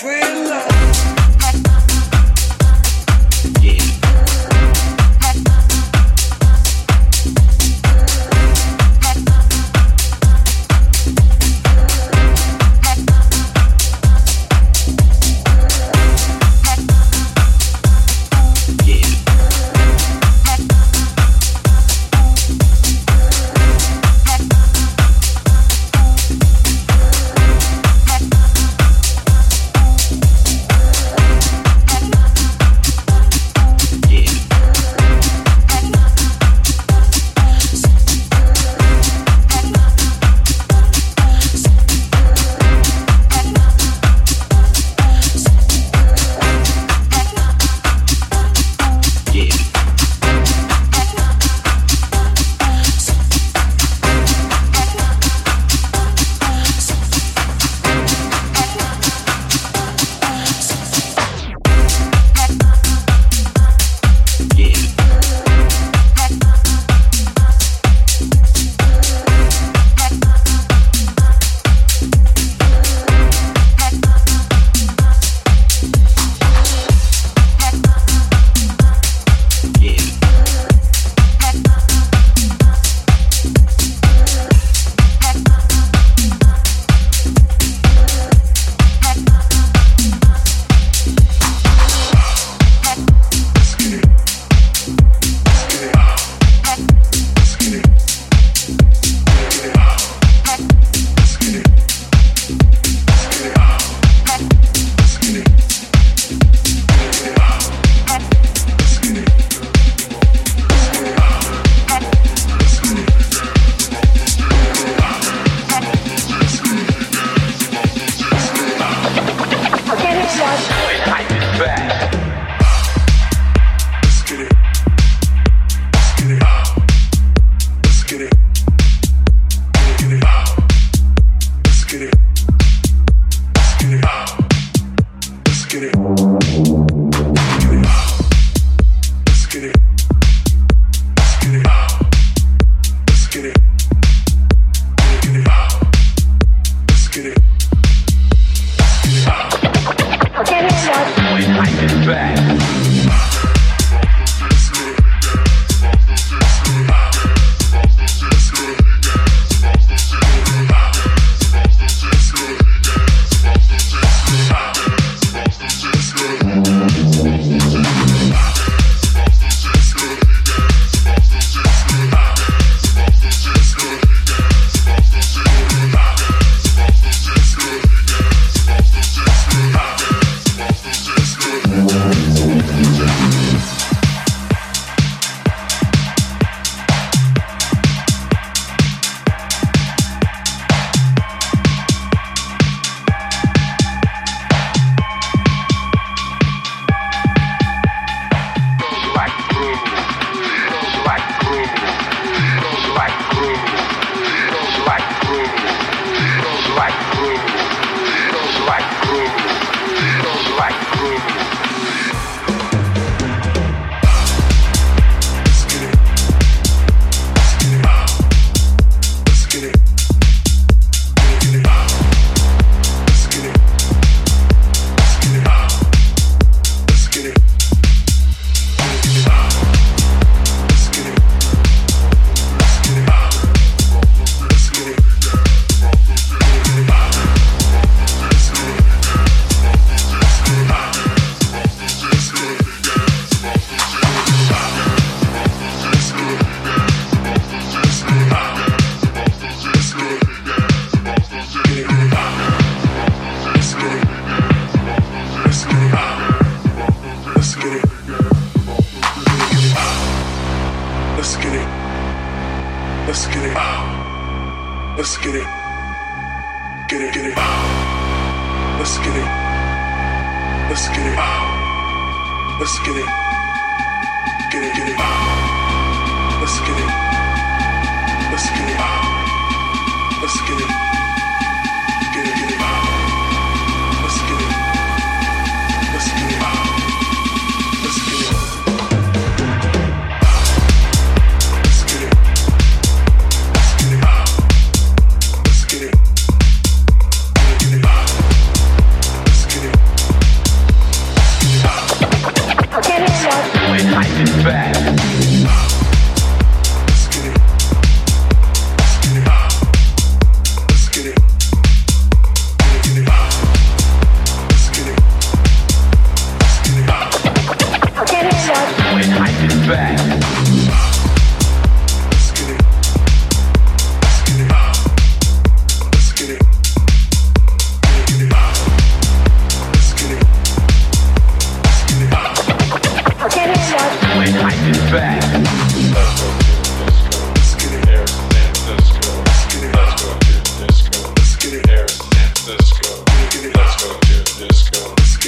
free love.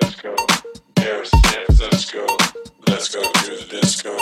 disco. Let's go. Let's go to the disco.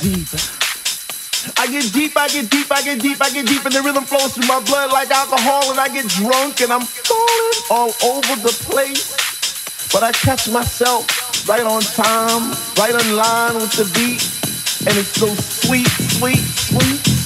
Deep. I get deep, I get deep, I get deep, I get deep, and the rhythm flows through my blood like alcohol, and I get drunk, and I'm falling all over the place. But I catch myself right on time, right in line with the beat, and it's so sweet, sweet, sweet, sweet.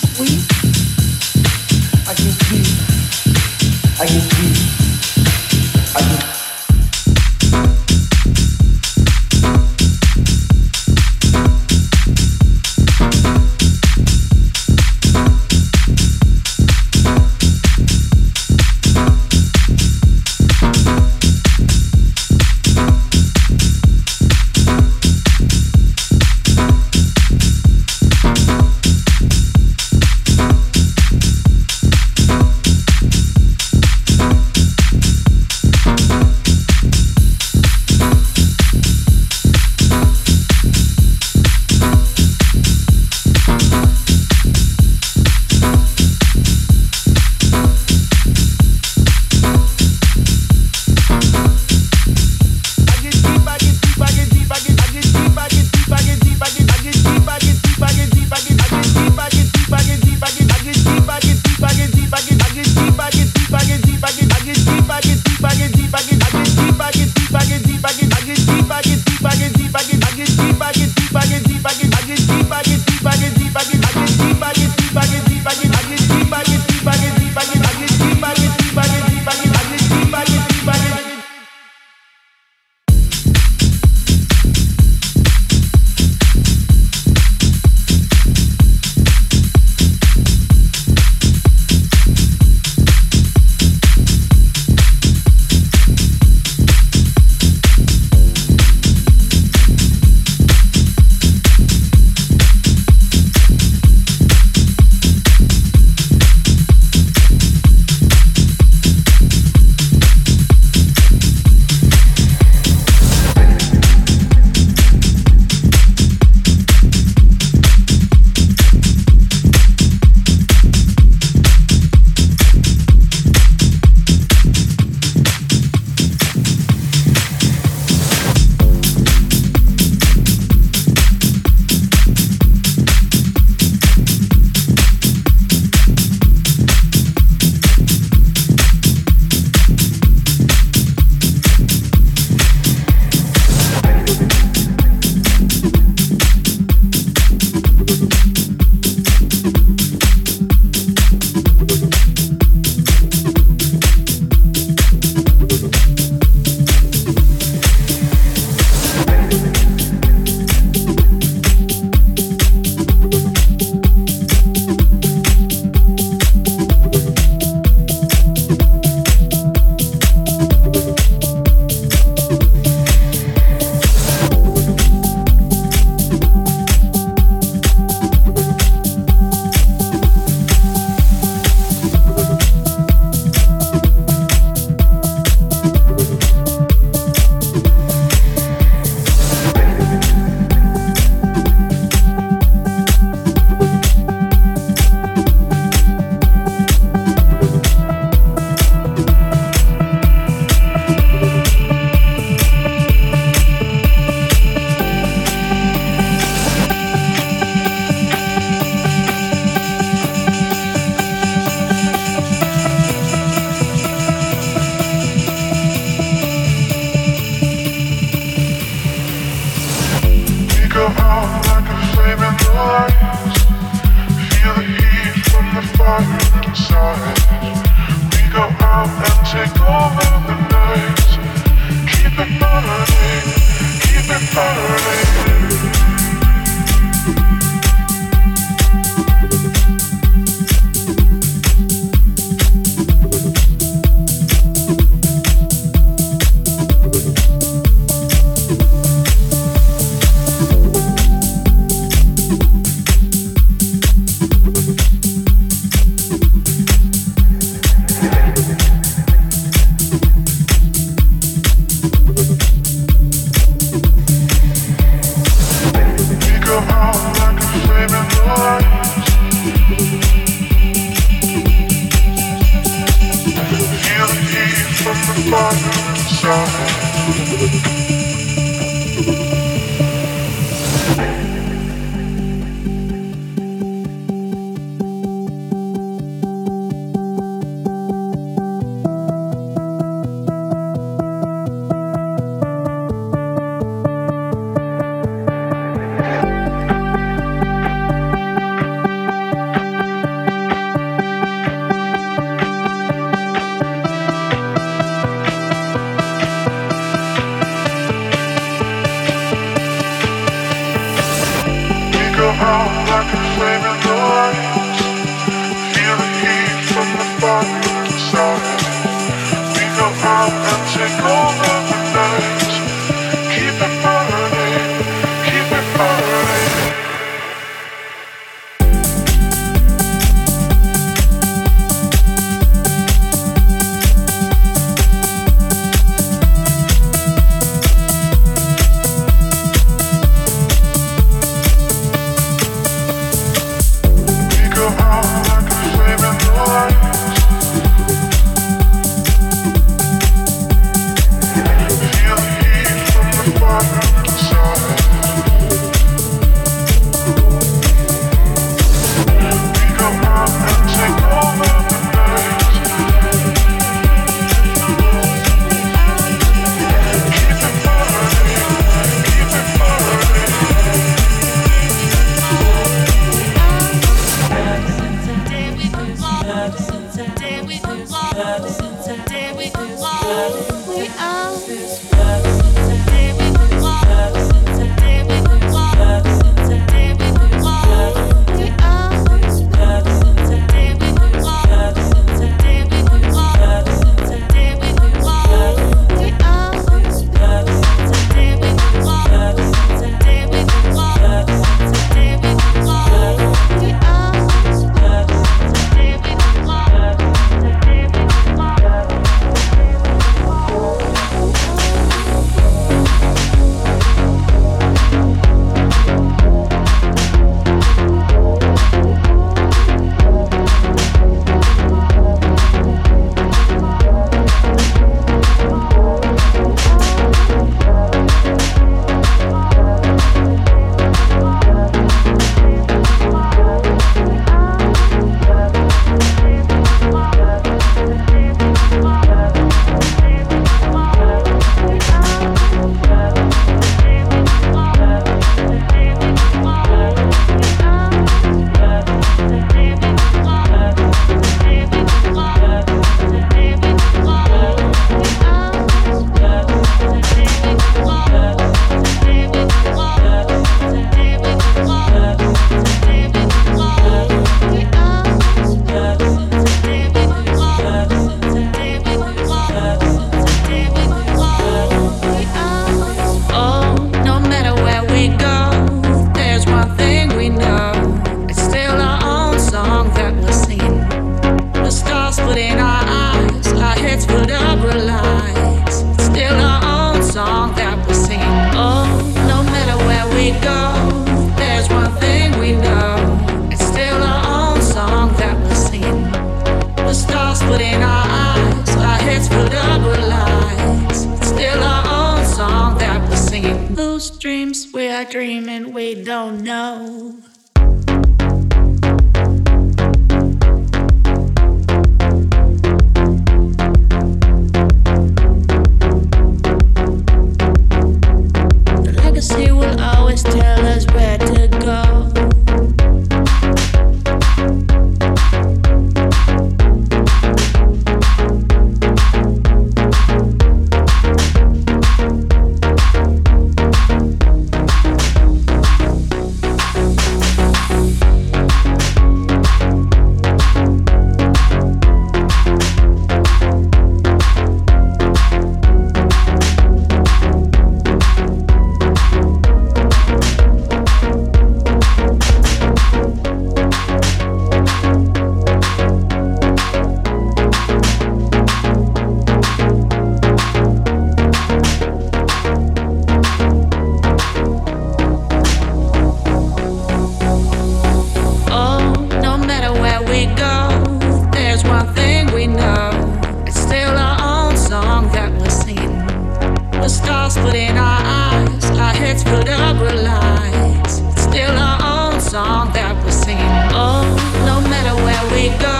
It's still our own song that we sing. Oh, no matter where we go,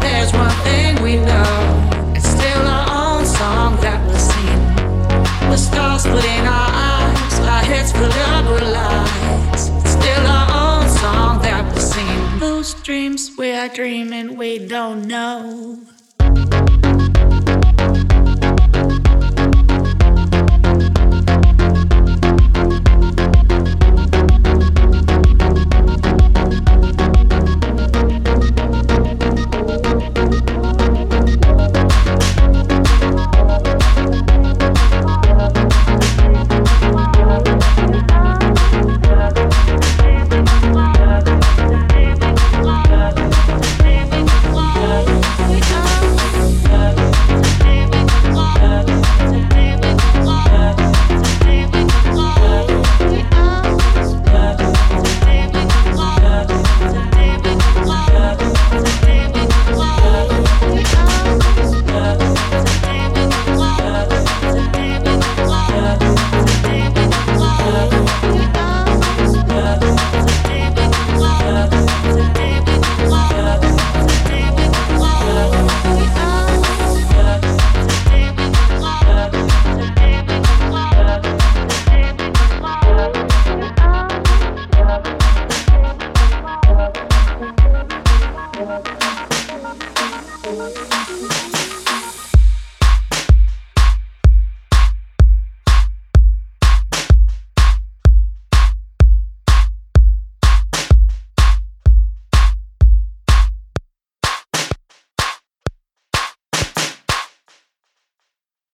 there's one thing we know. It's still our own song that we sing. singing. With stars in our eyes, our heads filled up with lies. It's still our own song that we sing. Those dreams we are dreaming, we don't know.